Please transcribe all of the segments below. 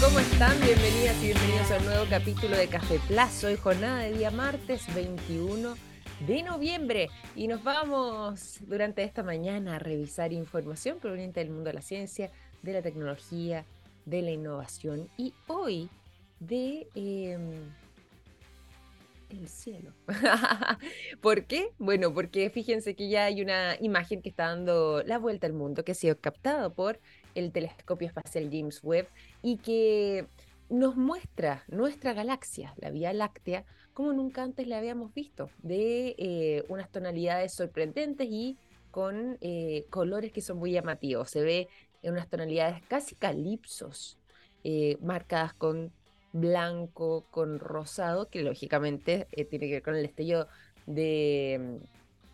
¿cómo están? Bienvenidas y bienvenidos a un nuevo capítulo de Café Plazo. Hoy jornada de día martes 21 de noviembre y nos vamos durante esta mañana a revisar información proveniente del mundo de la ciencia, de la tecnología, de la innovación y hoy de em, el cielo. ¿Por qué? Bueno, porque fíjense que ya hay una imagen que está dando la vuelta al mundo, que ha sido captado por el telescopio espacial James Webb y que nos muestra nuestra galaxia, la Vía Láctea, como nunca antes la habíamos visto, de eh, unas tonalidades sorprendentes y con eh, colores que son muy llamativos. Se ve en unas tonalidades casi calipsos, eh, marcadas con blanco, con rosado, que lógicamente tiene que ver con el destello de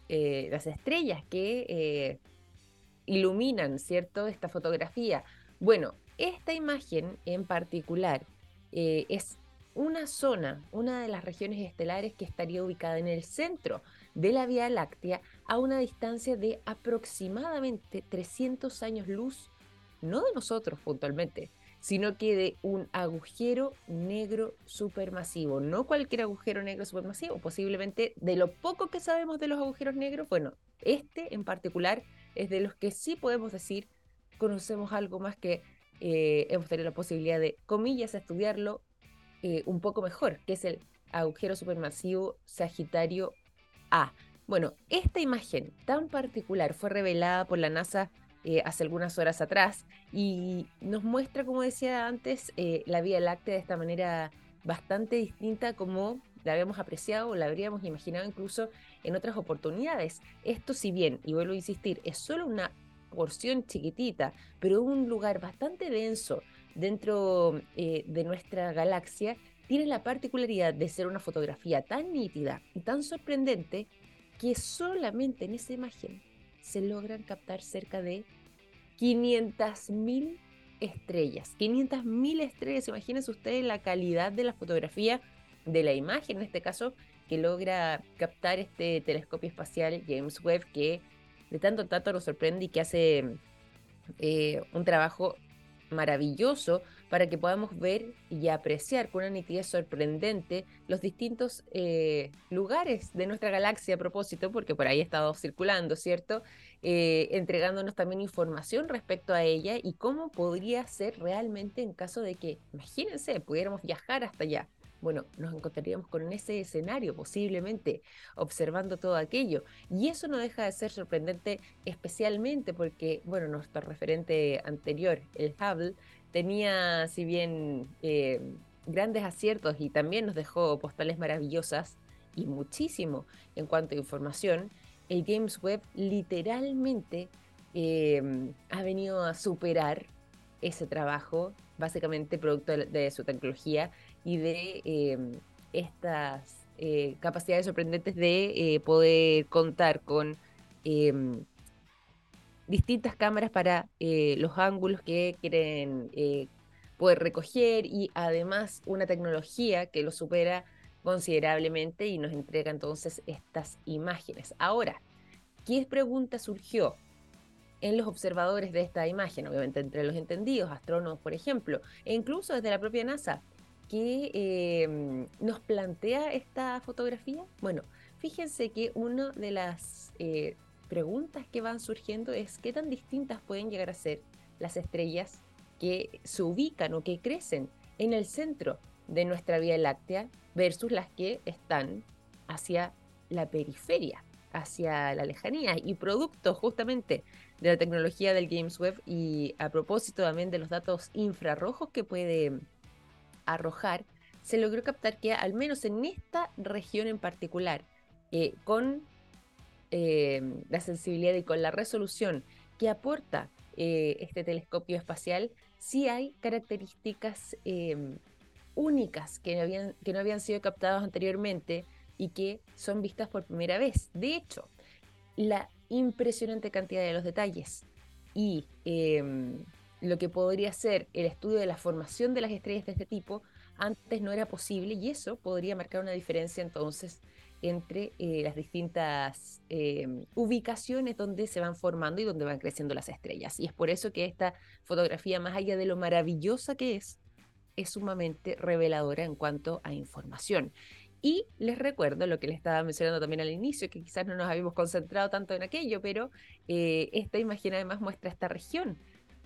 las estrellas que iluminan, ¿cierto?, esta fotografía. Bueno, esta imagen en particular eh, es una zona, una de las regiones estelares que estaría ubicada en el centro de la Vía Láctea a una distancia de aproximadamente 300 años luz, no de nosotros puntualmente, sino que de un agujero negro supermasivo. No cualquier agujero negro supermasivo, posiblemente de lo poco que sabemos de los agujeros negros, bueno, este en particular es de los que sí podemos decir conocemos algo más que eh, hemos tenido la posibilidad de, comillas, estudiarlo eh, un poco mejor, que es el agujero supermasivo Sagitario A. Bueno, esta imagen tan particular fue revelada por la NASA eh, hace algunas horas atrás y nos muestra, como decía antes, la Vía Láctea de esta manera bastante distinta como la habíamos apreciado o la habríamos imaginado incluso en otras oportunidades. Esto si bien, y vuelvo a insistir, es solo una porción chiquitita, pero un lugar bastante denso dentro eh, de nuestra galaxia, tiene la particularidad de ser una fotografía tan nítida y tan sorprendente que solamente en esa imagen se logran captar cerca de 500.000 estrellas. 500.000 estrellas, imagínense ustedes la calidad de la fotografía, de la imagen en este caso, que logra captar este telescopio espacial James Webb, que de tanto en tanto nos sorprende y que hace eh, un trabajo maravilloso para que podamos ver y apreciar con una nitidez sorprendente los distintos eh, lugares de nuestra galaxia a propósito, porque por ahí ha estado circulando, ¿cierto? Eh, entregándonos también información respecto a ella y cómo podría ser realmente en caso de que, imagínense, pudiéramos viajar hasta allá bueno, nos encontraríamos con ese escenario posiblemente, observando todo aquello. Y eso no deja de ser sorprendente, especialmente porque, bueno, nuestro referente anterior, el Hubble, tenía, si bien eh, grandes aciertos y también nos dejó postales maravillosas y muchísimo en cuanto a información, el James Webb literalmente eh, ha venido a superar ese trabajo, básicamente producto de su tecnología, y de em, estas eh, capacidades sorprendentes de eh, poder contar con em, distintas cámaras para eh, los ángulos que quieren poder recoger y además una tecnología que lo supera considerablemente y nos entrega entonces estas imágenes. Ahora, ¿qué pregunta surgió? en los observadores de esta imagen, obviamente entre los entendidos, astrónomos, por ejemplo, e incluso desde la propia NASA que em, nos plantea esta fotografía? Bueno, fíjense que una de las eh, preguntas que van surgiendo es qué tan distintas pueden llegar a ser las estrellas que se ubican o que crecen en el centro de nuestra Vía Láctea versus las que están hacia la periferia, hacia la lejanía y producto justamente de la tecnología del James Webb y a propósito también de los datos infrarrojos que puede arrojar, se logró captar que al menos en esta región en particular, eh, con eh, la sensibilidad y con la resolución que aporta eh, este telescopio espacial, sí hay características em, únicas que no, habían, que no habían sido captadas anteriormente y que son vistas por primera vez. De hecho, la impresionante cantidad de los detalles y em, lo que podría ser el estudio de la formación de las estrellas de este tipo antes no era posible y eso podría marcar una diferencia entonces entre eh, las distintas em, ubicaciones donde se van formando y donde van creciendo las estrellas. Y es por eso que esta fotografía, más allá de lo maravillosa que es, es sumamente reveladora en cuanto a información. Y les recuerdo lo que les estaba mencionando también al inicio, que quizás no nos habíamos concentrado tanto en aquello, pero eh, esta imagen además muestra esta región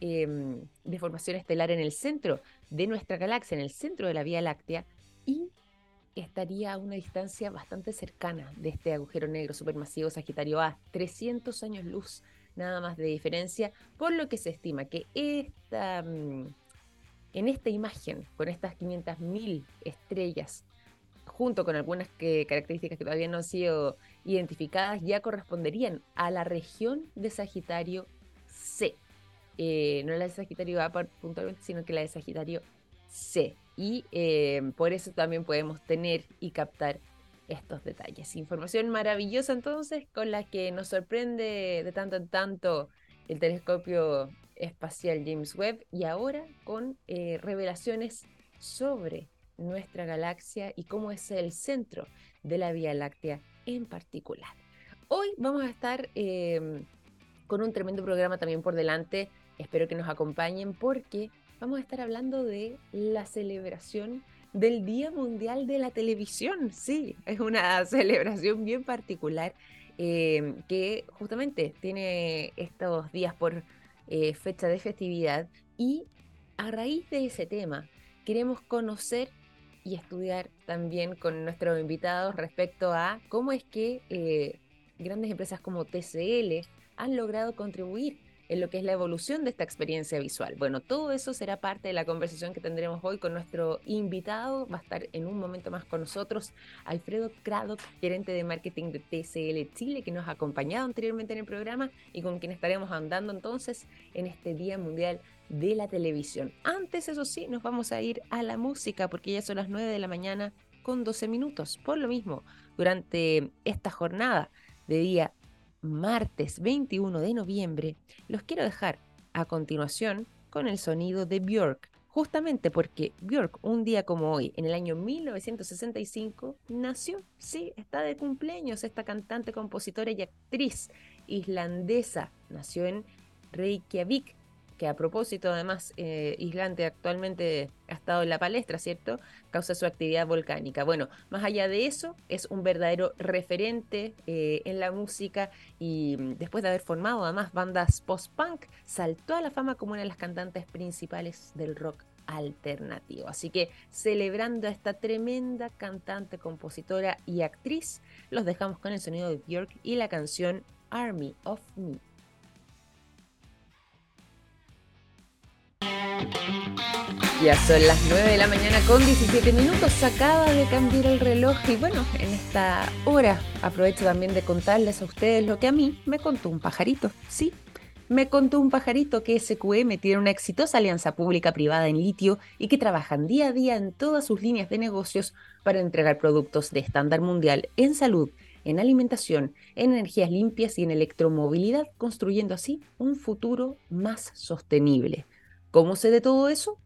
em, de formación estelar en el centro de nuestra galaxia, en el centro de la Vía Láctea, y estaría a una distancia bastante cercana de este agujero negro supermasivo Sagitario A, 300 años luz nada más de diferencia, por lo que se estima que esta, mm, en esta imagen, con estas 500.000 estrellas junto con algunas características que todavía no han sido identificadas, ya corresponderían a la región de Sagitario C. Eh, no la de Sagitario A puntualmente, sino que la de Sagitario C. Y eh, por eso también podemos tener y captar estos detalles. Información maravillosa entonces con la que nos sorprende de tanto en tanto el telescopio espacial James Webb y ahora con eh, revelaciones sobre nuestra galaxia y cómo es el centro de la Vía Láctea en particular. Hoy vamos a estar con un tremendo programa también por delante. Espero que nos acompañen porque vamos a estar hablando de la celebración del Día Mundial de la Televisión. Sí, es una celebración bien particular em, que justamente tiene estos días por eh, fecha de festividad y a raíz de ese tema queremos conocer y estudiar también con nuestros invitados respecto a cómo es que eh, grandes empresas como TCL han logrado contribuir en lo que es la evolución de esta experiencia visual. Bueno, todo eso será parte de la conversación que tendremos hoy con nuestro invitado. Va a estar en un momento más con nosotros Alfredo Craddock, gerente de marketing de TCL Chile, que nos ha acompañado anteriormente en el programa y con quien estaremos andando entonces en este Día Mundial de la televisión. Antes, eso sí, nos vamos a ir a la música porque ya son las 9 de la mañana con 12 minutos. Por lo mismo, durante esta jornada de día martes 21 de noviembre, los quiero dejar a continuación con el sonido de Björk. Justamente porque Björk, un día como hoy, en el año 1965, nació. Sí, está de cumpleaños esta cantante, compositora y actriz islandesa. Nació en Reykjavik, que a propósito además eh, Islante actualmente ha estado en la palestra, ¿cierto? Causa su actividad volcánica. Bueno, más allá de eso, es un verdadero referente eh, en la música y mm, después de haber formado además bandas post-punk, saltó a la fama como una de las cantantes principales del rock alternativo. Así que celebrando a esta tremenda cantante, compositora y actriz, los dejamos con el sonido de Björk y la canción Army of Me. Ya son las 9 de la mañana con 17 minutos. Acaba de cambiar el reloj y bueno, en esta hora aprovecho también de contarles a ustedes lo que a mí me contó un pajarito. Sí, me contó un pajarito que SQM tiene una exitosa alianza pública-privada en litio y que trabajan día a día en todas sus líneas de negocios para entregar productos de estándar mundial en salud, en alimentación, en energías limpias y en electromovilidad, construyendo así un futuro más sostenible. ¿Cómo sé de todo eso?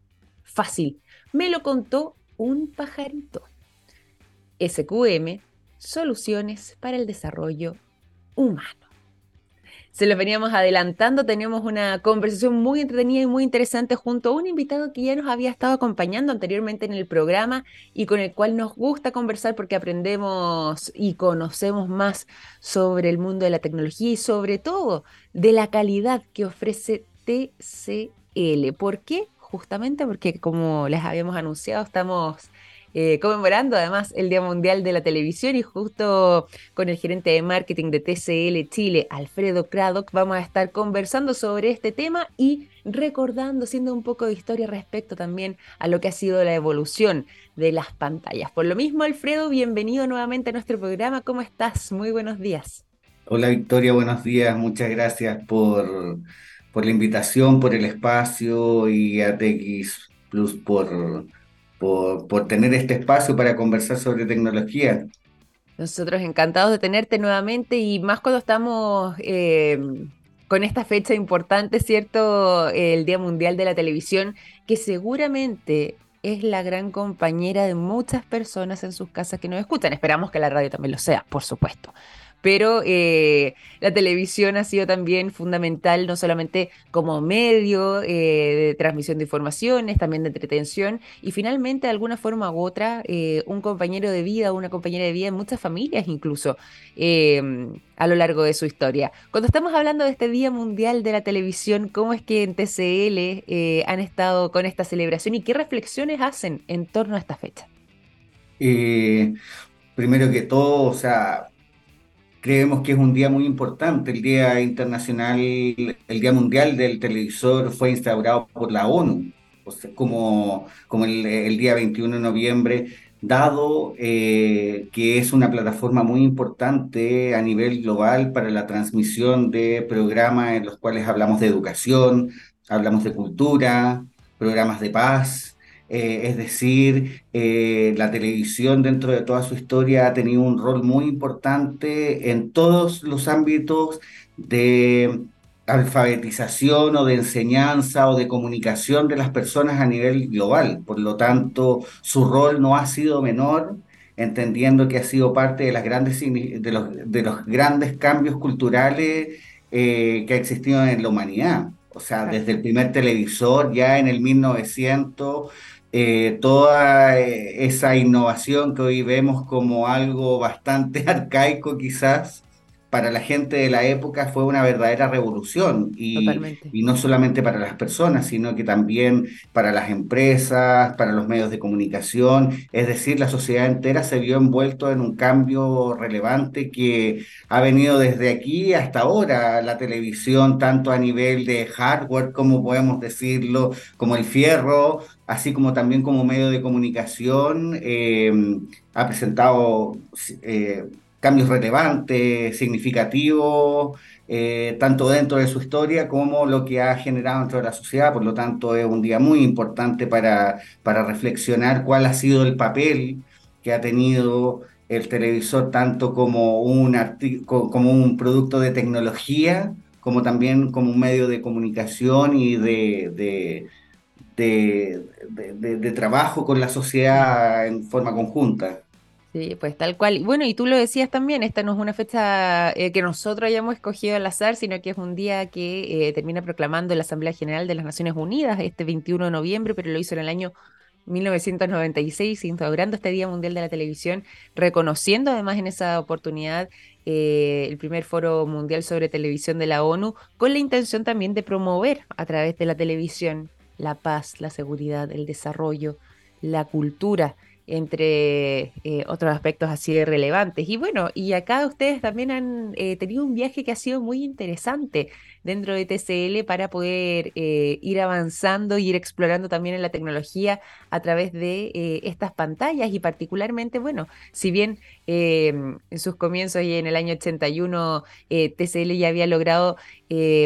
Fácil. Me lo contó un pajarito. SQM, Soluciones para el Desarrollo Humano. Se lo veníamos adelantando, teníamos una conversación muy entretenida y muy interesante junto a un invitado que ya nos había estado acompañando anteriormente en el programa y con el cual nos gusta conversar porque aprendemos y conocemos más sobre el mundo de la tecnología y sobre todo de la calidad que ofrece TC ¿Por qué? Justamente porque, como les habíamos anunciado, estamos eh, conmemorando además el Día Mundial de la Televisión y justo con el gerente de marketing de TCL Chile, Alfredo Craddock, vamos a estar conversando sobre este tema y recordando, haciendo un poco de historia respecto también a lo que ha sido la evolución de las pantallas. Por lo mismo, Alfredo, bienvenido nuevamente a nuestro programa. ¿Cómo estás? Muy buenos días. Hola Victoria, buenos días. Muchas gracias por por la invitación, por el espacio y a TX Plus por, por, tener este espacio para conversar sobre tecnología. Nosotros encantados de tenerte nuevamente y más cuando estamos eh, con esta fecha importante, ¿cierto? El Día Mundial de la Televisión, que seguramente es la gran compañera de muchas personas en sus casas que nos escuchan. Esperamos que la radio también lo sea, por supuesto. Pero eh, la televisión ha sido también fundamental, no solamente como medio eh, de transmisión de informaciones, también de entretención, y finalmente, de alguna forma u otra, eh, un compañero de vida, una compañera de vida en muchas familias incluso, a lo largo de su historia. Cuando estamos hablando de este Día Mundial de la Televisión, ¿cómo es que en TCL han estado con esta celebración y qué reflexiones hacen en torno a esta fecha? primero que todo, o sea, creemos que es un día muy importante. El Día Internacional, el Día Mundial del Televisor fue instaurado por la ONU, como, como el, día 21 de noviembre, dado eh, que es una plataforma muy importante a nivel global para la transmisión de programas en los cuales hablamos de educación, hablamos de cultura, programas de paz, eh, es decir, eh, la televisión dentro de toda su historia ha tenido un rol muy importante en todos los ámbitos de alfabetización o de enseñanza o de comunicación de las personas a nivel global. Por lo tanto, su rol no ha sido menor, entendiendo que ha sido parte de, las grandes, de, los, de los grandes cambios culturales eh, que ha existido en la humanidad. O sea, desde el primer televisor ya en el 1900 eh, toda eh, esa innovación que hoy vemos como algo bastante arcaico quizás, para la gente de la época fue una verdadera revolución. Y, y, no solamente para las personas, sino que también para las empresas, para los medios de comunicación, es decir, la sociedad entera se vio envuelto en un cambio relevante que ha venido desde aquí hasta ahora, la televisión, tanto a nivel de hardware, como podemos decirlo, como el fierro, así como también como medio de comunicación, eh, ha presentado... Eh, cambios relevantes, significativos, eh, tanto dentro de su historia como lo que ha generado dentro de la sociedad. Por lo tanto, es un día muy importante para, para reflexionar cuál ha sido el papel que ha tenido el televisor tanto como un, como un producto de tecnología, como también como un medio de comunicación y de, de, de, trabajo con la sociedad en forma conjunta. Sí, pues tal cual. Bueno, y tú lo decías también, esta no es una fecha eh, que nosotros hayamos escogido al azar, sino que es un día que eh, termina proclamando la Asamblea General de las Naciones Unidas este 21 de noviembre, pero lo hizo en el año 1996, instaurando este Día Mundial de la Televisión, reconociendo además en esa oportunidad eh, el primer foro mundial sobre televisión de la ONU, con la intención también de promover a través de la televisión la paz, la seguridad, el desarrollo, la cultura entre eh, otros aspectos así de relevantes. Y bueno, y acá ustedes también han eh, tenido un viaje que ha sido muy interesante dentro de TCL para poder eh, ir avanzando y ir explorando también en la tecnología a través de estas pantallas y particularmente, bueno, si bien en sus comienzos y en el año 81 eh, TCL ya había logrado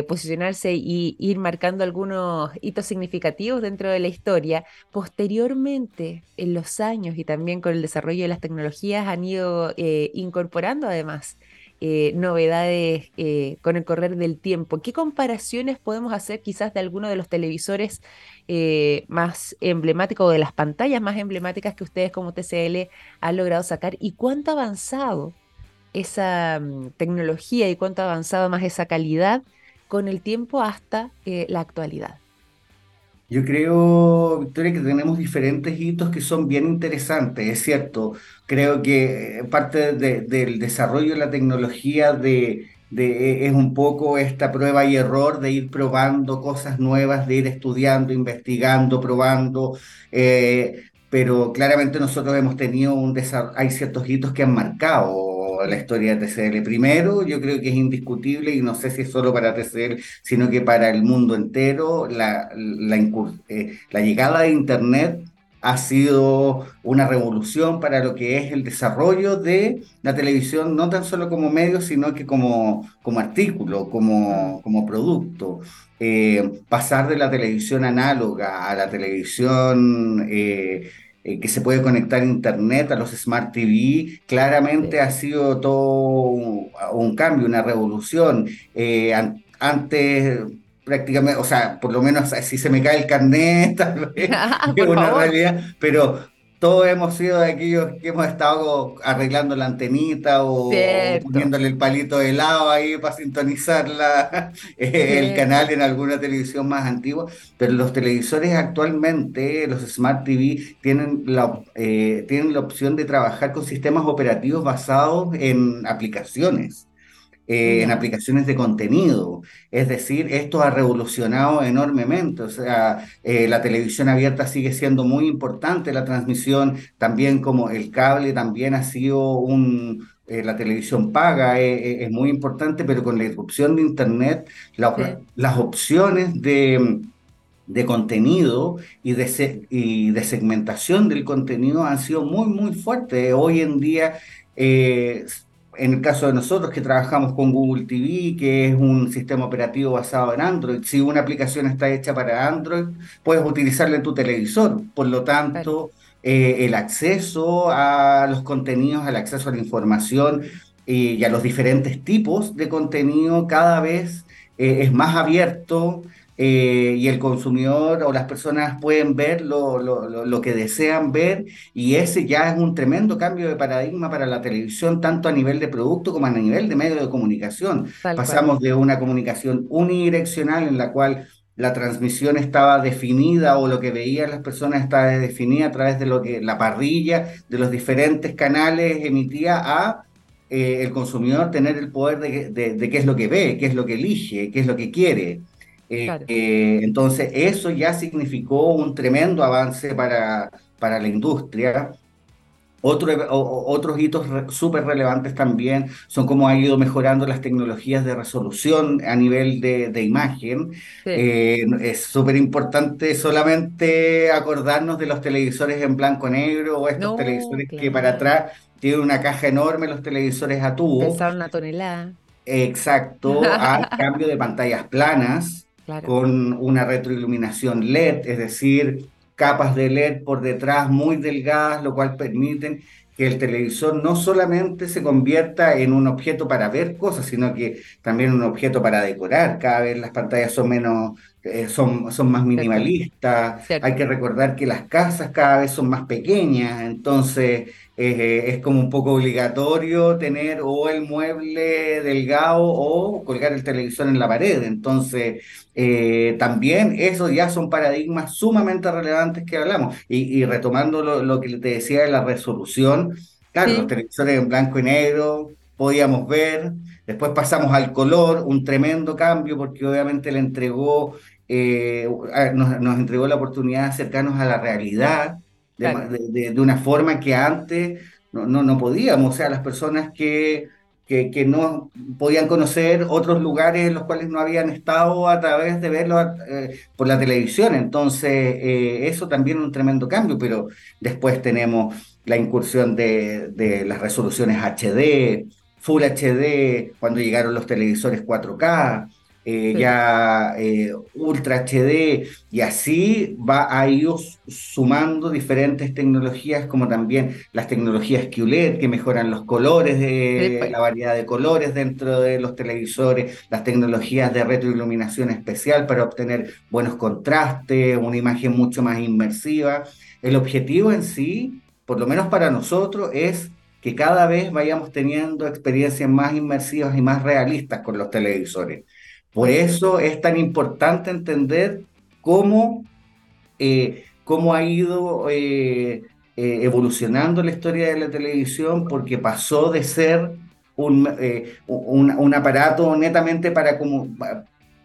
posicionarse y ir marcando algunos hitos significativos dentro de la historia, posteriormente en los años y también con el desarrollo de las tecnologías han ido incorporando además eh, novedades eh, con el correr del tiempo. ¿Qué comparaciones podemos hacer quizás de alguno de los televisores eh, más emblemáticos o de las pantallas más emblemáticas que ustedes como TCL han logrado sacar y cuánto ha avanzado esa mm, tecnología y cuánto ha avanzado más esa calidad con el tiempo hasta la actualidad? Yo creo, Victoria, que tenemos diferentes hitos que son bien interesantes, es cierto. Creo que parte del desarrollo de la tecnología de, de, es un poco esta prueba y error de ir probando cosas nuevas, de ir estudiando, investigando, probando. Eh, pero claramente nosotros hemos tenido un desarrollo, hay ciertos hitos que han marcado la historia de TCL. Primero, yo creo que es indiscutible, y no sé si es solo para TCL, sino que para el mundo entero, la, eh, la llegada de Internet ha sido una revolución para lo que es el desarrollo de la televisión, no tan solo como medio, sino que como, como artículo, como, como producto. Eh, pasar de la televisión análoga a la televisión eh, eh, que se puede conectar a Internet, a los Smart TV, claramente ha sido todo un, cambio, una revolución. Eh, antes prácticamente, o sea, por lo menos si se me cae el carnet, tal vez, es una realidad, pero todos hemos sido de aquellos que hemos estado arreglando la antenita o, poniéndole el palito de lado ahí para sintonizar el canal en alguna televisión más antigua, pero los televisores actualmente, los Smart TV, tienen la, eh, tienen la opción de trabajar con sistemas operativos basados en aplicaciones. Eh, en aplicaciones de contenido. Es decir, esto ha revolucionado enormemente. O sea, eh, la televisión abierta sigue siendo muy importante, la transmisión también como el cable también ha sido un... Eh, la televisión paga es muy importante, pero con la irrupción de Internet, las opciones de, de contenido y de, y de segmentación del contenido han sido muy, muy fuertes. Hoy en día en el caso de nosotros que trabajamos con Google TV, que es un sistema operativo basado en Android, si una aplicación está hecha para Android, puedes utilizarla en tu televisor. Por lo tanto, eh, el acceso a los contenidos, el acceso a la información eh, y a los diferentes tipos de contenido cada vez eh, es más abierto, eh, y el consumidor o las personas pueden ver lo, lo, lo, que desean ver y ese ya es un tremendo cambio de paradigma para la televisión, tanto a nivel de producto como a nivel de medio de comunicación. Pasamos de una comunicación unidireccional en la cual la transmisión estaba definida o lo que veían las personas estaba definida a través de lo que la parrilla de los diferentes canales emitía a eh, el consumidor tener el poder de, de, de, qué es lo que ve, qué es lo que elige, qué es lo que quiere. Eh, eh, entonces, eso ya significó un tremendo avance para, para la industria. Otro, otros hitos súper relevantes también son cómo ha ido mejorando las tecnologías de resolución a nivel de, imagen. Eh, es súper importante solamente acordarnos de los televisores en blanco-negro o estos televisores que para atrás tienen una caja enorme, los televisores a tubo. Pesaron una tonelada. Exacto, al cambio de pantallas planas con una retroiluminación LED, es decir, capas de LED por detrás muy delgadas, lo cual permiten que el televisor no solamente se convierta en un objeto para ver cosas, sino que también un objeto para decorar. Cada vez las pantallas son menos, eh, son, son más minimalistas. Hay que recordar que las casas cada vez son más pequeñas, entonces eh, es como un poco obligatorio tener o el mueble delgado o colgar el televisor en la pared. Entonces, eh, también esos ya son paradigmas sumamente relevantes que hablamos. Y, retomando lo, que te decía de la resolución, claro, los televisores en blanco y negro podíamos ver, después pasamos al color, un tremendo cambio porque obviamente le entregó, eh, nos entregó la oportunidad de acercarnos a la realidad de, una forma que antes no, no, podíamos, o sea, las personas que, que, no podían conocer otros lugares en los cuales no habían estado a través de verlo eh, por la televisión. Entonces, eh, eso también es un tremendo cambio, pero después tenemos la incursión de, de las resoluciones HD, Full HD, cuando llegaron los televisores 4K, eh, ya eh, Ultra HD, y así va a ir sumando diferentes tecnologías, como también las tecnologías QLED, que mejoran los colores, de, la variedad de colores dentro de los televisores, las tecnologías de retroiluminación especial para obtener buenos contrastes, una imagen mucho más inmersiva. El objetivo en sí, por lo menos para nosotros, es que cada vez vayamos teniendo experiencias más inmersivas y más realistas con los televisores. Por eso es tan importante entender cómo, eh, cómo ha ido eh, eh, evolucionando la historia de la televisión, porque pasó de ser un, un, aparato netamente para,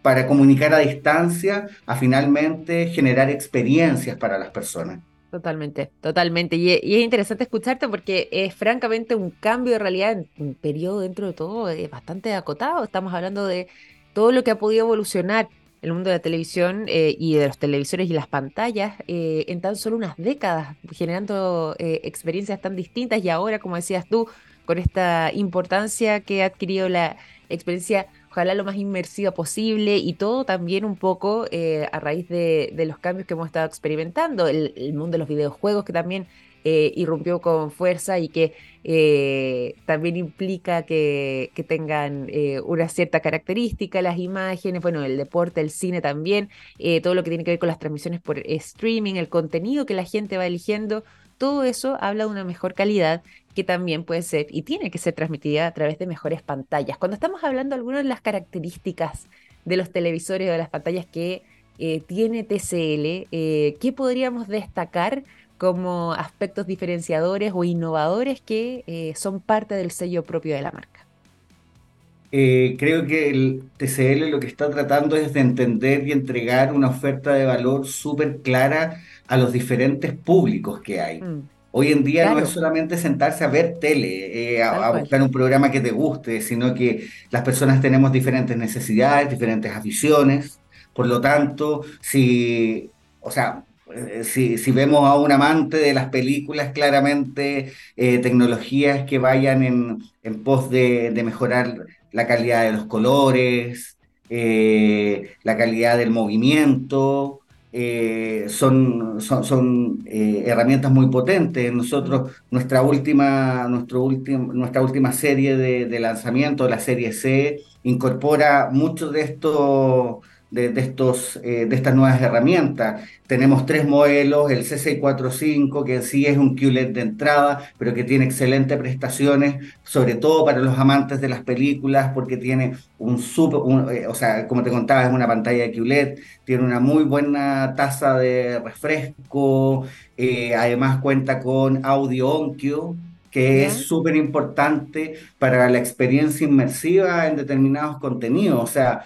para comunicar a distancia a finalmente generar experiencias para las personas. Totalmente, totalmente. Y, es interesante escucharte porque es francamente un cambio de realidad en un periodo dentro de todo bastante acotado. Estamos hablando de todo lo que ha podido evolucionar el mundo de la televisión eh, y de los televisores y las pantallas eh, en tan solo unas décadas, generando eh, experiencias tan distintas y ahora, como decías tú, con esta importancia que ha adquirido la experiencia, ojalá lo más inmersiva posible y todo también un poco a raíz de, los cambios que hemos estado experimentando, el mundo de los videojuegos que también eh, irrumpió con fuerza y que eh, también implica que, tengan eh, una cierta característica, las imágenes, bueno, el deporte, el cine también, todo lo que tiene que ver con las transmisiones por streaming, el contenido que la gente va eligiendo, todo eso habla de una mejor calidad que también puede ser y tiene que ser transmitida a través de mejores pantallas. Cuando estamos hablando de algunas de las características de los televisores o de las pantallas que tiene TCL, ¿qué podríamos destacar como aspectos diferenciadores o innovadores que eh, son parte del sello propio de la marca? creo que el TCL lo que está tratando es de entender y entregar una oferta de valor súper clara a los diferentes públicos que hay. Mm. Hoy en día no es solamente sentarse a ver tele, a, buscar un programa que te guste, sino que las personas tenemos diferentes necesidades, diferentes aficiones. Por lo tanto, si, o sea, eh, si, si, vemos a un amante de las películas, claramente eh, tecnologías que vayan en, en pos de, mejorar la calidad de los colores, eh, la calidad del movimiento, son, son, son herramientas muy potentes. Nosotros, nuestra última, nuestro último, nuestra última serie de, de lanzamiento, la serie C, incorpora muchos de estos de, estos, eh, de estas nuevas herramientas. Tenemos tres modelos, el C645, que sí es un QLED de entrada, pero que tiene excelentes prestaciones, sobre todo para los amantes de las películas, porque tiene un super, eh, o sea, como te contaba, es una pantalla de QLED, tiene una muy buena tasa de refresco, eh, además cuenta con audio OnQ, que es súper importante para la experiencia inmersiva en determinados contenidos. O sea,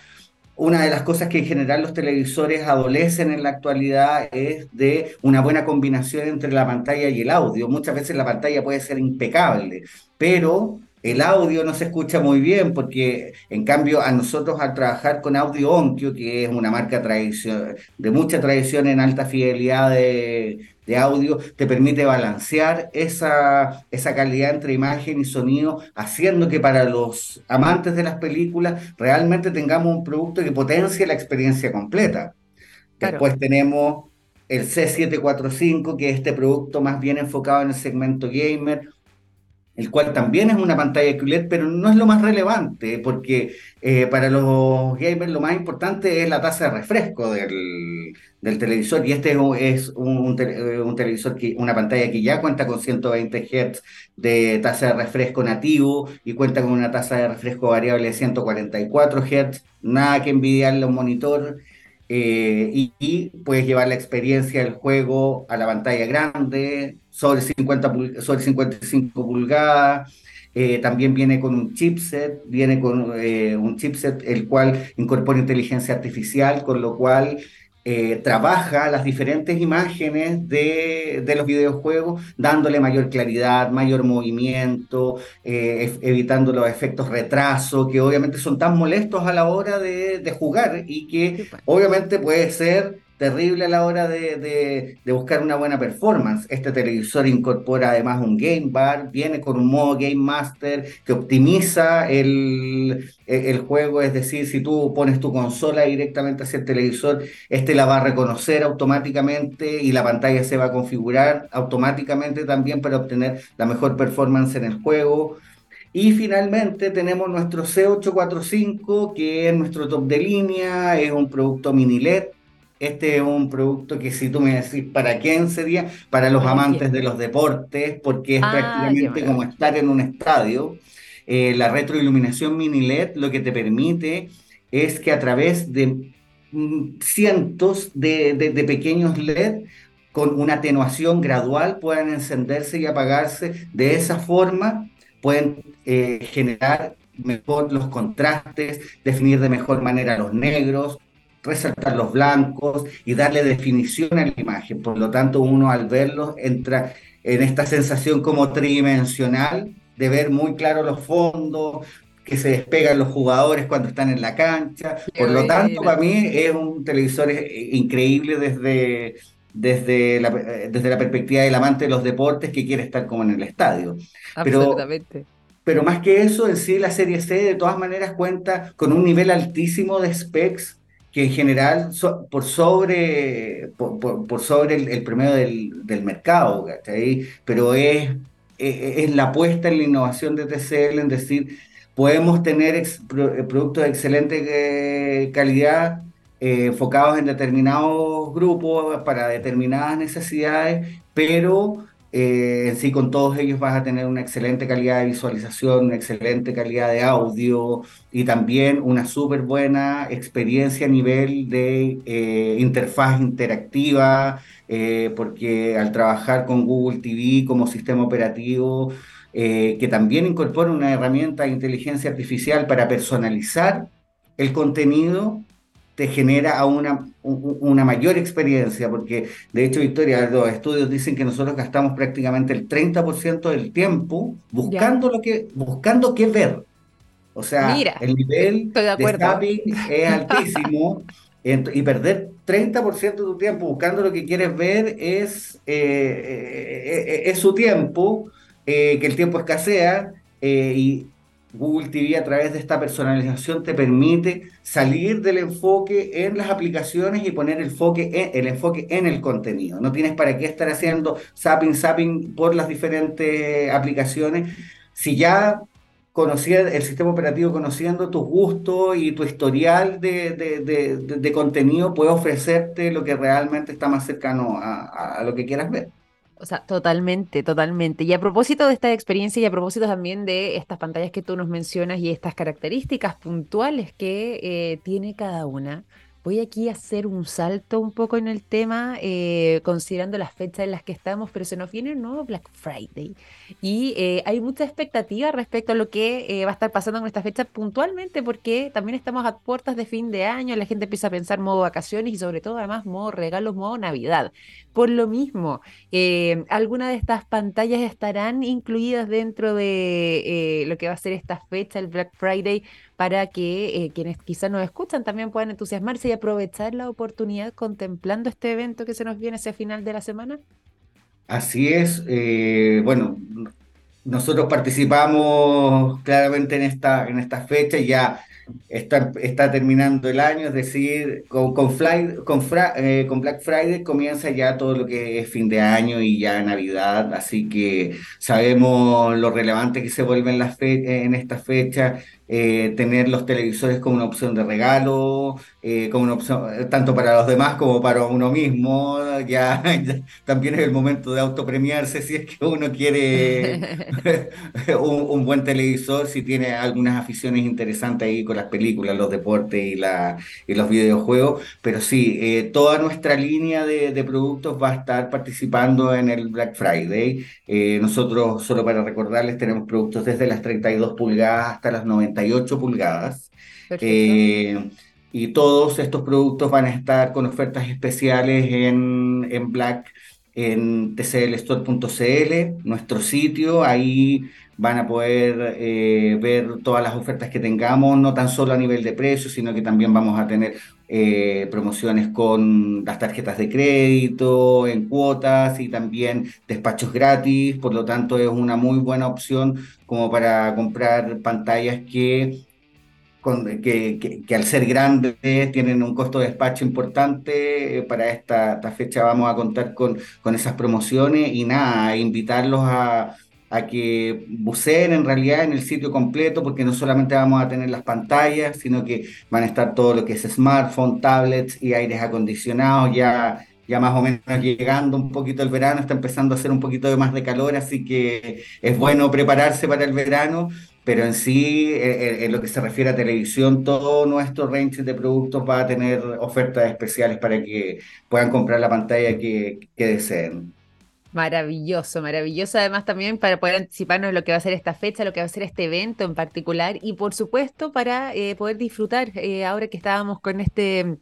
una de las cosas que en general los televisores adolecen en la actualidad es de una buena combinación entre la pantalla y el audio. Muchas veces la pantalla puede ser impecable, pero el audio no se escucha muy bien porque en cambio a nosotros al trabajar con Audio Onkyo, que es una marca de mucha tradición en alta fidelidad de, de audio te permite balancear esa, esa calidad entre imagen y sonido, haciendo que para los amantes de las películas realmente tengamos un producto que potencie la experiencia completa. Después tenemos el C745, que es este producto más bien enfocado en el segmento gamer, el cual también es una pantalla QLED, pero no es lo más relevante, porque eh, para los gamers lo más importante es la tasa de refresco del, televisor, y este es un, un, televisor, que, una pantalla que ya cuenta con 120 Hz de tasa de refresco nativo y cuenta con una tasa de refresco variable de 144 Hz, nada que envidiarle a un monitor. Eh, y, puedes llevar la experiencia del juego a la pantalla grande, sobre, 50 sobre 55 pulgadas. Eh, también viene con un chipset, viene con eh, un chipset el cual incorpora inteligencia artificial, con lo cual eh, trabaja las diferentes imágenes de, los videojuegos, dándole mayor claridad, mayor movimiento, eh, evitando los efectos retraso, que obviamente son tan molestos a la hora de, de jugar y que pues. obviamente puede ser terrible a la hora de, buscar una buena performance. Este televisor incorpora además un Game Bar, viene con un modo Game Master que optimiza el, el, juego, es decir, si tú pones tu consola directamente hacia el televisor, este la va a reconocer automáticamente y la pantalla se va a configurar automáticamente también para obtener la mejor performance en el juego. Y finalmente tenemos nuestro C845, que es nuestro top de línea, es un producto mini LED este es un producto que si tú me decís, ¿para quién sería? Para los amantes de los deportes, porque es ah, prácticamente como estar en un estadio. Eh, la retroiluminación mini LED lo que te permite es que a través de mm, cientos de, pequeños LED con una atenuación gradual puedan encenderse y apagarse. De esa forma pueden eh, generar mejor los contrastes, definir de mejor manera los negros, resaltar los blancos y darle definición a la imagen. Por lo tanto, uno al verlo entra en esta sensación como tridimensional de ver muy claro los fondos, que se despegan los jugadores cuando están en la cancha. Por lo tanto, para mí es un televisor eh, increíble desde, desde, la, desde la perspectiva del amante de los deportes que quiere estar como en el estadio. Absolutamente. Pero, pero más que eso, en sí la serie C de todas maneras cuenta con un nivel altísimo de specs que en general por sobre, por, sobre el, promedio del, del mercado, pero es, es, la apuesta en la innovación de TCL en decir, podemos tener eh, productos de excelente eh, calidad eh, enfocados en determinados grupos para determinadas necesidades, pero eh, en sí con todos ellos vas a tener una excelente calidad de visualización, una excelente calidad de audio y también una súper buena experiencia a nivel de eh, interfaz interactiva, eh, porque al trabajar con Google TV como sistema operativo, que también incorpora una herramienta de inteligencia artificial para personalizar el contenido, te genera una, una mayor experiencia, porque de hecho, Victoria, los estudios dicen que nosotros gastamos prácticamente el 30% del tiempo buscando, lo que, buscando qué ver. O sea, el nivel de, de es altísimo y perder 30% de tu tiempo buscando lo que quieres ver es, eh, eh, eh, es su tiempo, que el tiempo escasea y Google TV a través de esta personalización te permite salir del enfoque en las aplicaciones y poner el enfoque en, el enfoque en el contenido. No tienes para qué estar haciendo zapping, zapping por las diferentes aplicaciones. Si ya conocía el sistema operativo conociendo tus gustos y tu historial de, de, contenido, puede ofrecerte lo que realmente está más cercano a lo que quieras ver. O sea, totalmente, totalmente. Y a propósito de esta experiencia y a propósito también de estas pantallas que tú nos mencionas y estas características puntuales que eh, tiene cada una, Voy aquí a hacer un salto un poco en el tema, eh, considerando las fechas en las que estamos, pero se nos viene el nuevo Black Friday. Y eh, hay mucha expectativa respecto a lo que eh, va a estar pasando en esta fecha puntualmente, porque también estamos a puertas de fin de año, la gente empieza a pensar modo vacaciones y sobre todo además modo regalos, modo Navidad. Por lo mismo, algunas de estas pantallas estarán incluidas dentro de lo que va a ser esta fecha, el Black Friday para que eh, quienes quizás nos escuchan también puedan entusiasmarse y aprovechar la oportunidad contemplando este evento que se nos viene hacia final de la semana? Así es. Eh, bueno, nosotros participamos claramente en esta, en esta fecha, ya está, está terminando el año, es decir, con, con, con, eh, con, Black Friday comienza ya todo lo que es fin de año y ya Navidad, así que sabemos lo relevante que se vuelven las en esta fecha, eh, tener los televisores como una opción de regalo, eh, como una opción eh, tanto para los demás como para uno mismo. Ya, también es el momento de autopremiarse si es que uno quiere un, buen televisor, si tiene algunas aficiones interesantes ahí con las películas, los deportes y, la, y los videojuegos. Pero sí, toda nuestra línea de, de, productos va a estar participando en el Black Friday. nosotros, solo para recordarles, tenemos productos desde las 32 pulgadas hasta las 90 pulgadas. Eh, y todos estos productos van a estar con ofertas especiales en, en Black en tclstore.cl, nuestro sitio. Ahí van a poder eh, ver todas las ofertas que tengamos, no tan solo a nivel de precios, sino que también vamos a tener eh, promociones con las tarjetas de crédito, en cuotas y también despachos gratis. Por lo tanto, es una muy buena opción como para comprar pantallas que que, que, al ser grandes tienen un costo de despacho importante. Eh, para esta, esta, fecha vamos a contar con, con esas promociones y nada, invitarlos a, a que buceen en realidad en el sitio completo, porque no solamente vamos a tener las pantallas, sino que van a estar todo lo que es smartphone, tablets y aires acondicionados, ya, ya más o menos llegando un poquito el verano, está empezando a hacer un poquito de más de calor, así que es bueno prepararse para el verano, pero en sí, en, lo que se refiere a televisión, todo nuestro range de productos va a tener ofertas especiales para que puedan comprar la pantalla que, que deseen. Maravilloso, maravilloso además también para poder anticiparnos lo que va a ser esta fecha, lo que va a ser este evento en particular y por supuesto para eh, poder disfrutar, eh, ahora que estábamos con este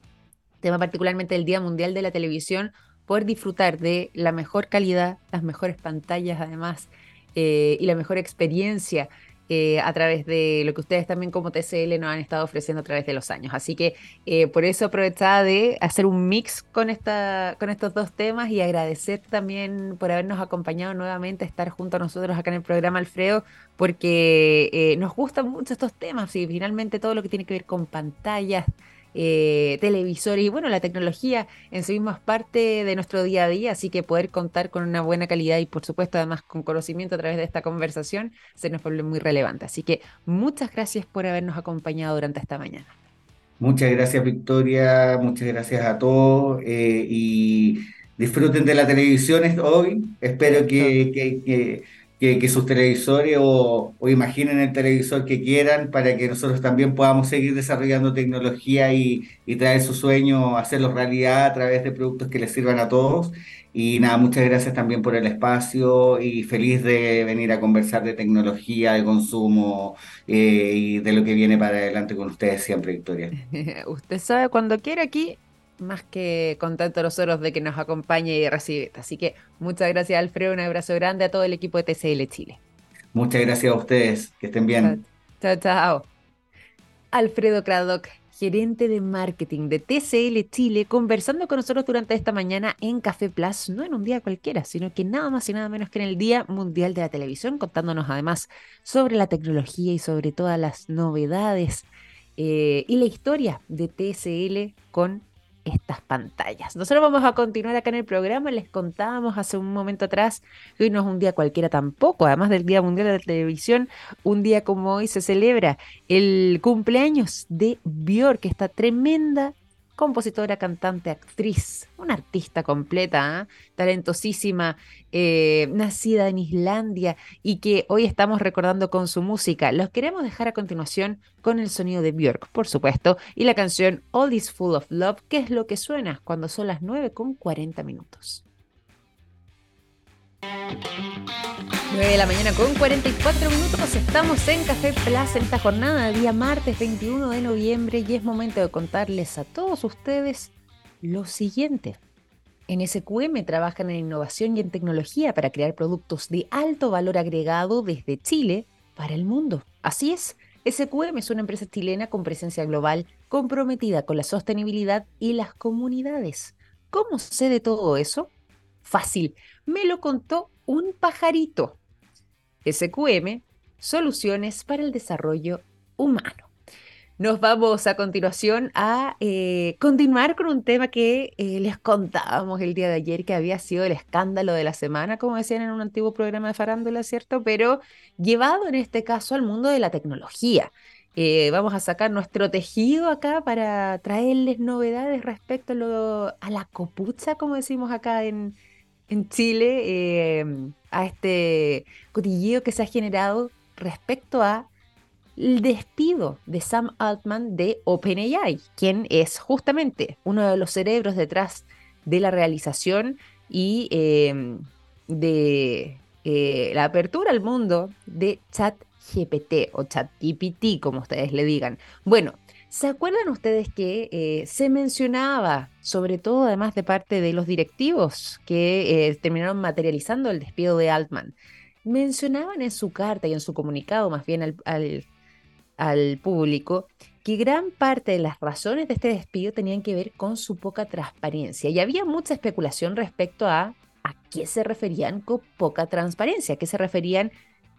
tema particularmente del Día Mundial de la Televisión, poder disfrutar de la mejor calidad, las mejores pantallas además eh, y la mejor experiencia eh, a través de lo que ustedes también como TCL nos han estado ofreciendo a través de los años. Así que eh, por eso aprovechaba de hacer un mix con, esta, con estos dos temas y agradecer también por habernos acompañado nuevamente, estar junto a nosotros acá en el programa Alfredo, porque eh, nos gustan mucho estos temas y finalmente todo lo que tiene que ver con pantallas eh, televisores y bueno, la tecnología en sí misma es parte de nuestro día a día, así que poder contar con una buena calidad y por supuesto además con conocimiento a través de esta conversación se nos vuelve muy relevante. Así que muchas gracias por habernos acompañado durante esta mañana. Muchas gracias Victoria, muchas gracias a todos eh, y disfruten de la televisión hoy. Espero que, que, que, sus televisores o, o, imaginen el televisor que quieran para que nosotros también podamos seguir desarrollando tecnología y, y traer su sueño, hacerlo realidad a través de productos que les sirvan a todos. Y nada, muchas gracias también por el espacio y feliz de venir a conversar de tecnología, de consumo eh, y de lo que viene para adelante con ustedes siempre, Victoria. Usted sabe, cuando quiera aquí, más que contento nosotros de que nos acompañe y recibe. Así que muchas gracias, Alfredo. Un abrazo grande a todo el equipo de TCL Chile. Muchas gracias a ustedes. Que estén bien. Chao, chao. Alfredo Cradock, gerente de marketing de TCL Chile, conversando con nosotros durante esta mañana en Café Plus, no en un día cualquiera, sino que nada más y nada menos que en el Día Mundial de la Televisión, contándonos además sobre la tecnología y sobre todas las novedades eh, y la historia de TCL con estas pantallas. Nosotros vamos a continuar acá en el programa. Les contábamos hace un momento atrás que hoy no es un día cualquiera tampoco. Además del Día Mundial de la Televisión, un día como hoy se celebra el cumpleaños de Björk, esta tremenda compositora, cantante, actriz, una artista completa, ¿ah? talentosísima, eh, nacida en Islandia y que hoy estamos recordando con su música. Los queremos dejar a continuación con el sonido de Björk, por supuesto, y la canción All Is Full of Love, que es lo que suena cuando son las 9 con 40 minutos. 9 de la mañana con 44 minutos, estamos en Café Plaza en esta jornada, día martes 21 de noviembre, y es momento de contarles a todos ustedes lo siguiente. En SQM trabajan en innovación y en tecnología para crear productos de alto valor agregado desde Chile para el mundo. Así es, SQM es una empresa chilena con presencia global comprometida con la sostenibilidad y las comunidades. ¿Cómo sé de todo eso? Fácil, me lo contó un pajarito. SQM, soluciones para el desarrollo humano. Nos vamos a continuación a eh, continuar con un tema que eh, les contábamos el día de ayer, que había sido el escándalo de la semana, como decían en un antiguo programa de farándula, ¿cierto? Pero llevado en este caso al mundo de la tecnología. Eh, vamos a sacar nuestro tejido acá para traerles novedades respecto a la copucha, como decimos acá en, en Chile em, a este cotilleo que se ha generado respecto a el despido de Sam Altman de OpenAI, quien es justamente uno de los cerebros detrás de la realización y em, de eh, la apertura al mundo de ChatGPT o ChatGPT, como ustedes le digan. Bueno, ¿Se acuerdan ustedes que eh, se mencionaba, sobre todo además de parte de los directivos que eh, terminaron materializando el despido de Altman? Mencionaban en su carta y en su comunicado más bien al, al público que gran parte de las razones de este despido tenían que ver con su poca transparencia. Y había mucha especulación respecto a a qué se referían con poca transparencia, a qué se referían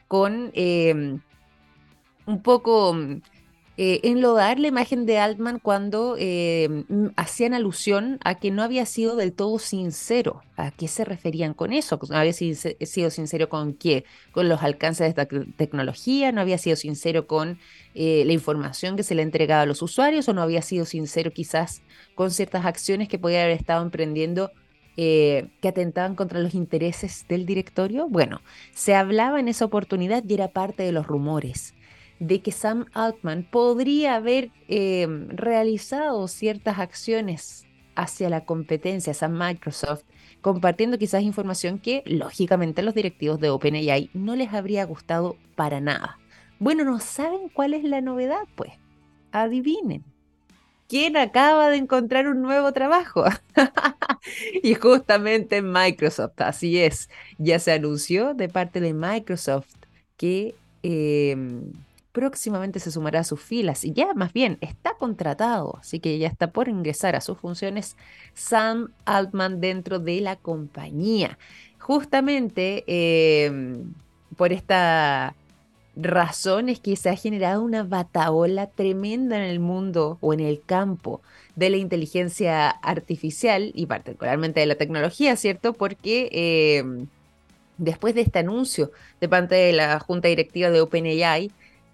con em, un poco eh, enlodar la imagen de Altman cuando eh, hacían alusión a que no había sido del todo sincero. ¿A qué se referían con eso? ¿No había sido sincero con qué? Con los alcances de esta tecnología, no había sido sincero con eh, la información que se le entregaba a los usuarios o no había sido sincero quizás con ciertas acciones que podía haber estado emprendiendo que atentaban contra los intereses del directorio? Bueno, se hablaba en esa oportunidad y era parte de los rumores de que Sam Altman podría haber eh, realizado ciertas acciones hacia la competencia, hacia Microsoft, compartiendo quizás información que lógicamente a los directivos de OpenAI no les habría gustado para nada. Bueno, ¿no saben cuál es la novedad? Pues adivinen. ¿Quién acaba de encontrar un nuevo trabajo? y justamente Microsoft, así es. Ya se anunció de parte de Microsoft que em, próximamente se sumará a sus filas y ya más bien está contratado, así que ya está por ingresar a sus funciones Sam Altman dentro de la compañía. Justamente em, por esta razón es que se ha generado una bataola tremenda en el mundo o en el campo de la inteligencia artificial y particularmente de la tecnología, ¿cierto? Porque em, después de este anuncio de parte de la junta directiva de OpenAI,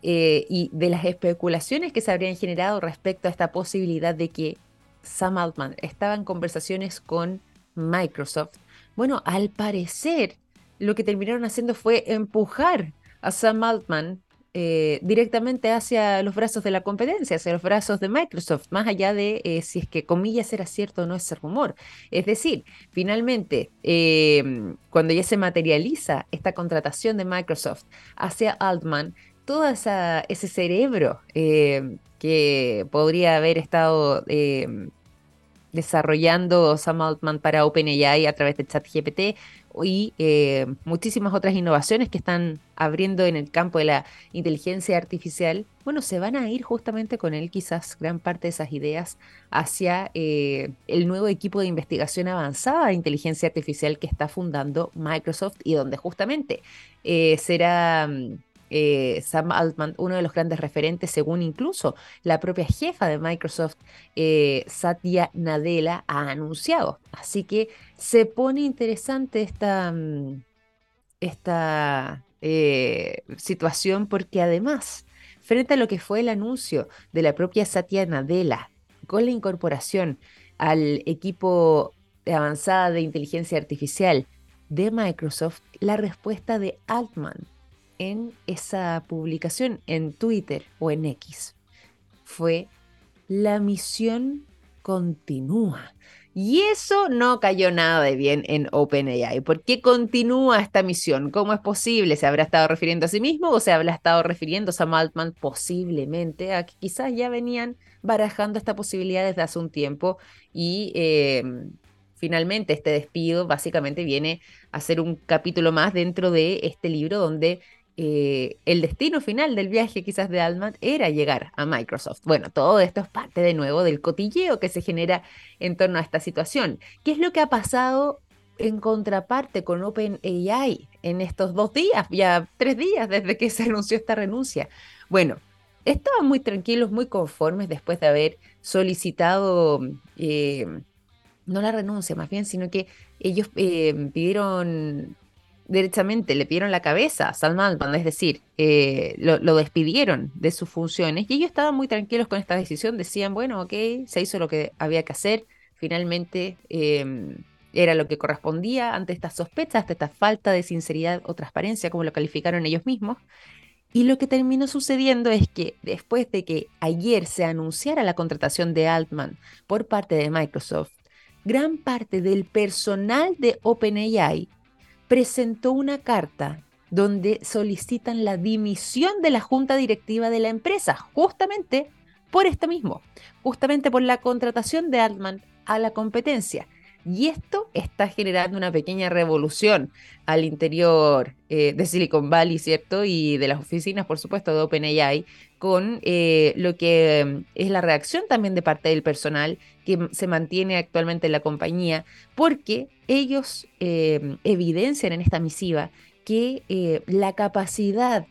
eh, y de las especulaciones que se habrían generado respecto a esta posibilidad de que Sam Altman estaba en conversaciones con Microsoft, bueno, al parecer lo que terminaron haciendo fue empujar a Sam Altman eh, directamente hacia los brazos de la competencia, hacia los brazos de Microsoft, más allá de eh, si es que comillas era cierto o no ese rumor. Es decir, finalmente, cuando ya se materializa esta contratación de Microsoft hacia Altman, todo ese cerebro em, que podría haber estado em, desarrollando Sam Altman para OpenAI a través de ChatGPT y eh, muchísimas otras innovaciones que están abriendo en el campo de la inteligencia artificial, bueno, se van a ir justamente con él quizás gran parte de esas ideas hacia eh, el nuevo equipo de investigación avanzada de inteligencia artificial que está fundando Microsoft y donde justamente eh, será mm, eh, Sam Altman, uno de los grandes referentes, según incluso la propia jefa de Microsoft, eh, Satya Nadella, ha anunciado. Así que se pone interesante esta, mm, esta eh, situación porque además, frente a lo que fue el anuncio de la propia Satya Nadella con la incorporación al equipo avanzada de inteligencia artificial de Microsoft, la respuesta de Altman en esa publicación en Twitter o en X fue la misión continúa. Y eso no cayó nada de bien en OpenAI. ¿Por qué continúa esta misión? ¿Cómo es posible? ¿Se habrá estado refiriendo a sí mismo o se habrá estado refiriendo a Altman posiblemente a que quizás ya venían barajando esta posibilidad desde hace un tiempo y em, finalmente este despido básicamente viene a ser un capítulo más dentro de este libro donde eh, el destino final del viaje quizás de Altman era llegar a Microsoft. Bueno, todo esto es parte de nuevo del cotilleo que se genera en torno a esta situación. ¿Qué es lo que ha pasado en contraparte con OpenAI en estos dos días, ya tres días desde que se anunció esta renuncia? Bueno, estaban muy tranquilos, muy conformes después de haber solicitado, eh, no la renuncia más bien, sino que ellos eh, pidieron derechamente le pidieron la cabeza a Salman es decir, eh, lo, despidieron de sus funciones y ellos estaban muy tranquilos con esta decisión, decían, bueno, ok, se hizo lo que había que hacer, finalmente em, era lo que correspondía ante estas sospechas, ante esta falta de sinceridad o transparencia, como lo calificaron ellos mismos. Y lo que terminó sucediendo es que después de que ayer se anunciara la contratación de Altman por parte de Microsoft, gran parte del personal de OpenAI presentó una carta donde solicitan la dimisión de la junta directiva de la empresa, justamente por esto mismo, justamente por la contratación de Altman a la competencia. Y esto está generando una pequeña revolución al interior eh, de Silicon Valley, ¿cierto? Y de las oficinas, por supuesto, de OpenAI, con eh, lo que mm, es la reacción también de parte del personal que se mantiene actualmente en la compañía, porque ellos eh, evidencian en esta misiva que la capacidad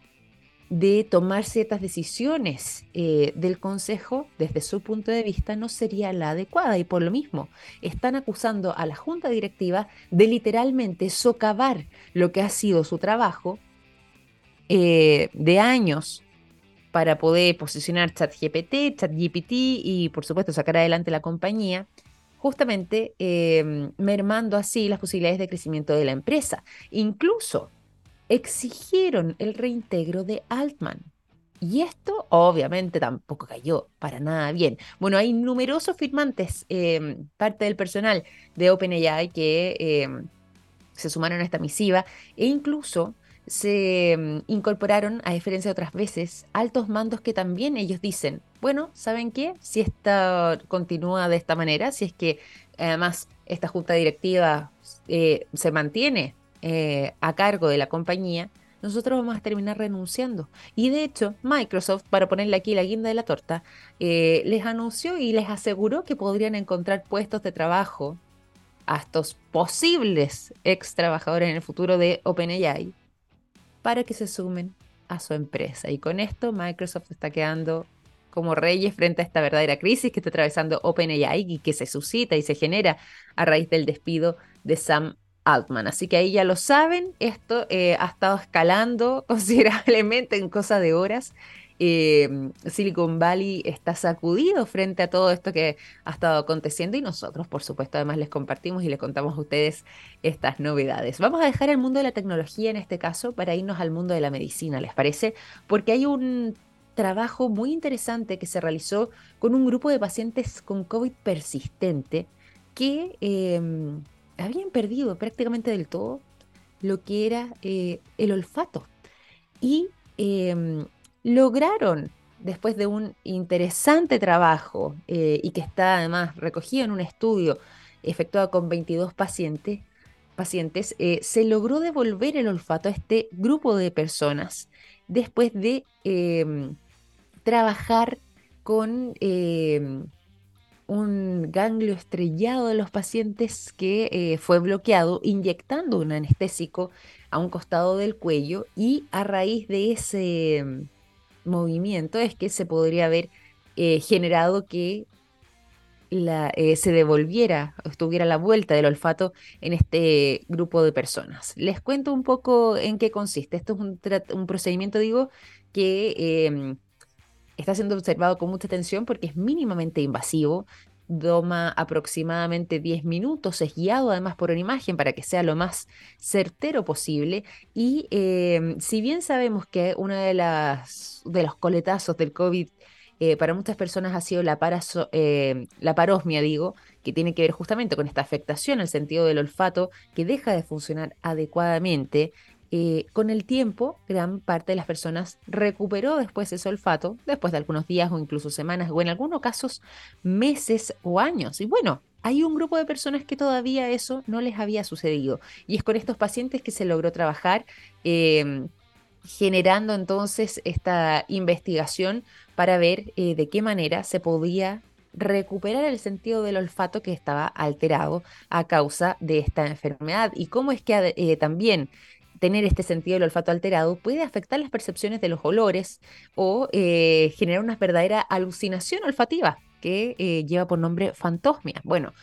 de tomar ciertas decisiones eh, del Consejo desde su punto de vista no sería la adecuada. Y por lo mismo están acusando a la Junta Directiva de literalmente socavar lo que ha sido su trabajo eh, de años para poder posicionar ChatGPT, ChatGPT y por supuesto sacar adelante la compañía justamente eh, mermando así las posibilidades de crecimiento de la empresa. Incluso exigieron el reintegro de Altman. Y esto obviamente tampoco cayó para nada bien. Bueno, hay numerosos firmantes, em, parte del personal de OpenAI que em, se sumaron a esta misiva e incluso se em, incorporaron, a diferencia de otras veces, altos mandos que también ellos dicen, bueno, ¿saben qué? Si esto continúa de esta manera, si es que además esta junta directiva eh, se mantiene eh, a cargo de la compañía, nosotros vamos a terminar renunciando. Y de hecho, Microsoft, para ponerle aquí la guinda de la torta, eh, les anunció y les aseguró que podrían encontrar puestos de trabajo a estos posibles ex trabajadores en el futuro de OpenAI para que se sumen a su empresa. Y con esto Microsoft está quedando como reyes frente a esta verdadera crisis que está atravesando OpenAI y que se suscita y se genera a raíz del despido de Sam Altman. Así que ahí ya lo saben, esto eh, ha estado escalando considerablemente en cosa de horas eh, Silicon Valley está sacudido frente a todo esto que ha estado aconteciendo y nosotros, por supuesto, además les compartimos y les contamos a ustedes estas novedades. Vamos a dejar el mundo de la tecnología en este caso para irnos al mundo de la medicina, ¿les parece? Porque hay un trabajo muy interesante que se realizó con un grupo de pacientes con COVID persistente que em, habían perdido prácticamente del todo lo que era eh, el olfato. Y em, lograron, después de un interesante trabajo eh, y que está además recogido en un estudio efectuado con 22 pacientes, pacientes eh, se logró devolver el olfato a este grupo de personas después de em, trabajar con em, un ganglio estrellado de los pacientes que eh, fue bloqueado inyectando un anestésico a un costado del cuello y a raíz de ese em, movimiento es que se podría haber eh, generado que eh, se devolviera estuviera la vuelta del olfato en este grupo de personas. Les cuento un poco en qué consiste. Esto es un, procedimiento, digo, que em, está siendo observado con mucha atención porque es mínimamente invasivo, toma aproximadamente 10 minutos, es guiado además por una imagen para que sea lo más certero posible. Y em, si bien sabemos que uno de, las, de los coletazos del COVID eh, para muchas personas ha sido la, em, la parosmia, digo, que tiene que ver justamente con esta afectación al sentido del olfato que deja de funcionar adecuadamente eh, con el tiempo, gran parte de las personas recuperó después ese olfato, después de algunos días o incluso semanas, o en algunos casos meses o años. Y bueno, hay un grupo de personas que todavía eso no les había sucedido. Y es con estos pacientes que se logró trabajar. Em, generando entonces esta investigación para ver eh, de qué manera se podía recuperar el sentido del olfato que estaba alterado a causa de esta enfermedad y cómo es que eh, también tener este sentido del olfato alterado puede afectar las percepciones de los olores o eh, generar una verdadera alucinación olfativa que eh, lleva por nombre fantosmia. Bueno,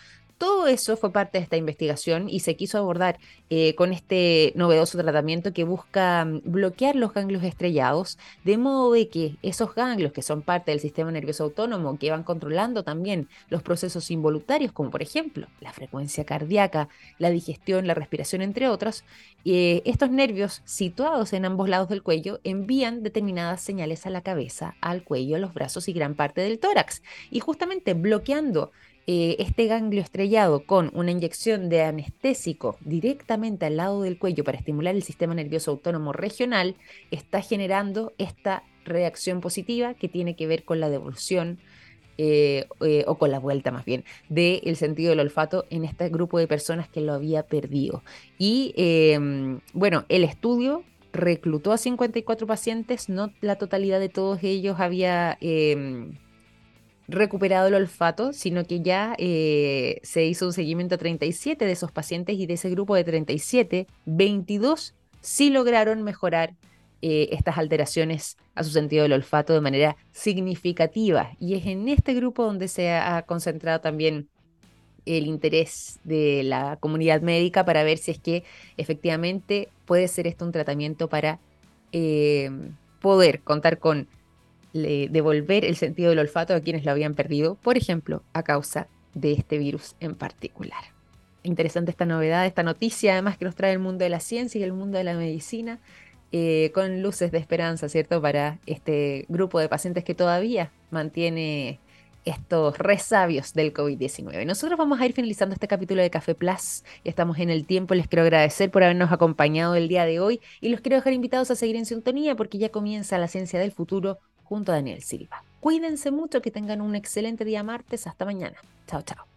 todo eso fue parte de esta investigación y se quiso abordar eh, con este novedoso tratamiento que busca mm, bloquear los ganglios estrellados, de modo de que esos ganglios que son parte del sistema nervioso autónomo, que van controlando también los procesos involuntarios, como por ejemplo la frecuencia cardíaca, la digestión, la respiración, entre otros, eh, estos nervios situados en ambos lados del cuello envían determinadas señales a la cabeza, al cuello, a los brazos y gran parte del tórax. Y justamente bloqueando eh, este ganglio estrellado con una inyección de anestésico directamente al lado del cuello para estimular el sistema nervioso autónomo regional, está generando esta reacción positiva que tiene que ver con la devolución eh, eh, o con la vuelta más bien del sentido del olfato en este grupo de personas que lo había perdido. Y em, bueno, el estudio reclutó a 54 pacientes, no la totalidad de todos ellos había em, recuperado el olfato, sino que ya eh, se hizo un seguimiento a 37 de esos pacientes y de ese grupo de 37, 22 sí lograron mejorar eh, estas alteraciones a su sentido del olfato de manera significativa. Y es en este grupo donde se ha concentrado también el interés de la comunidad médica para ver si es que efectivamente puede ser esto un tratamiento para eh, poder contar con devolver el sentido del olfato a quienes lo habían perdido, por ejemplo, a causa de este virus en particular. Interesante esta novedad, esta noticia además que nos trae el mundo de la ciencia y el mundo de la medicina, eh, con luces de esperanza, ¿cierto? Para este grupo de pacientes que todavía mantiene estos resabios del COVID-19. Nosotros vamos a ir finalizando este capítulo de Café Plus. Ya estamos en el tiempo. Les quiero agradecer por habernos acompañado el día de hoy y los quiero dejar invitados a seguir en sintonía porque ya comienza la ciencia del futuro junto Daniel Silva. Cuídense mucho, que tengan un excelente día martes. Hasta mañana. Chao, chao.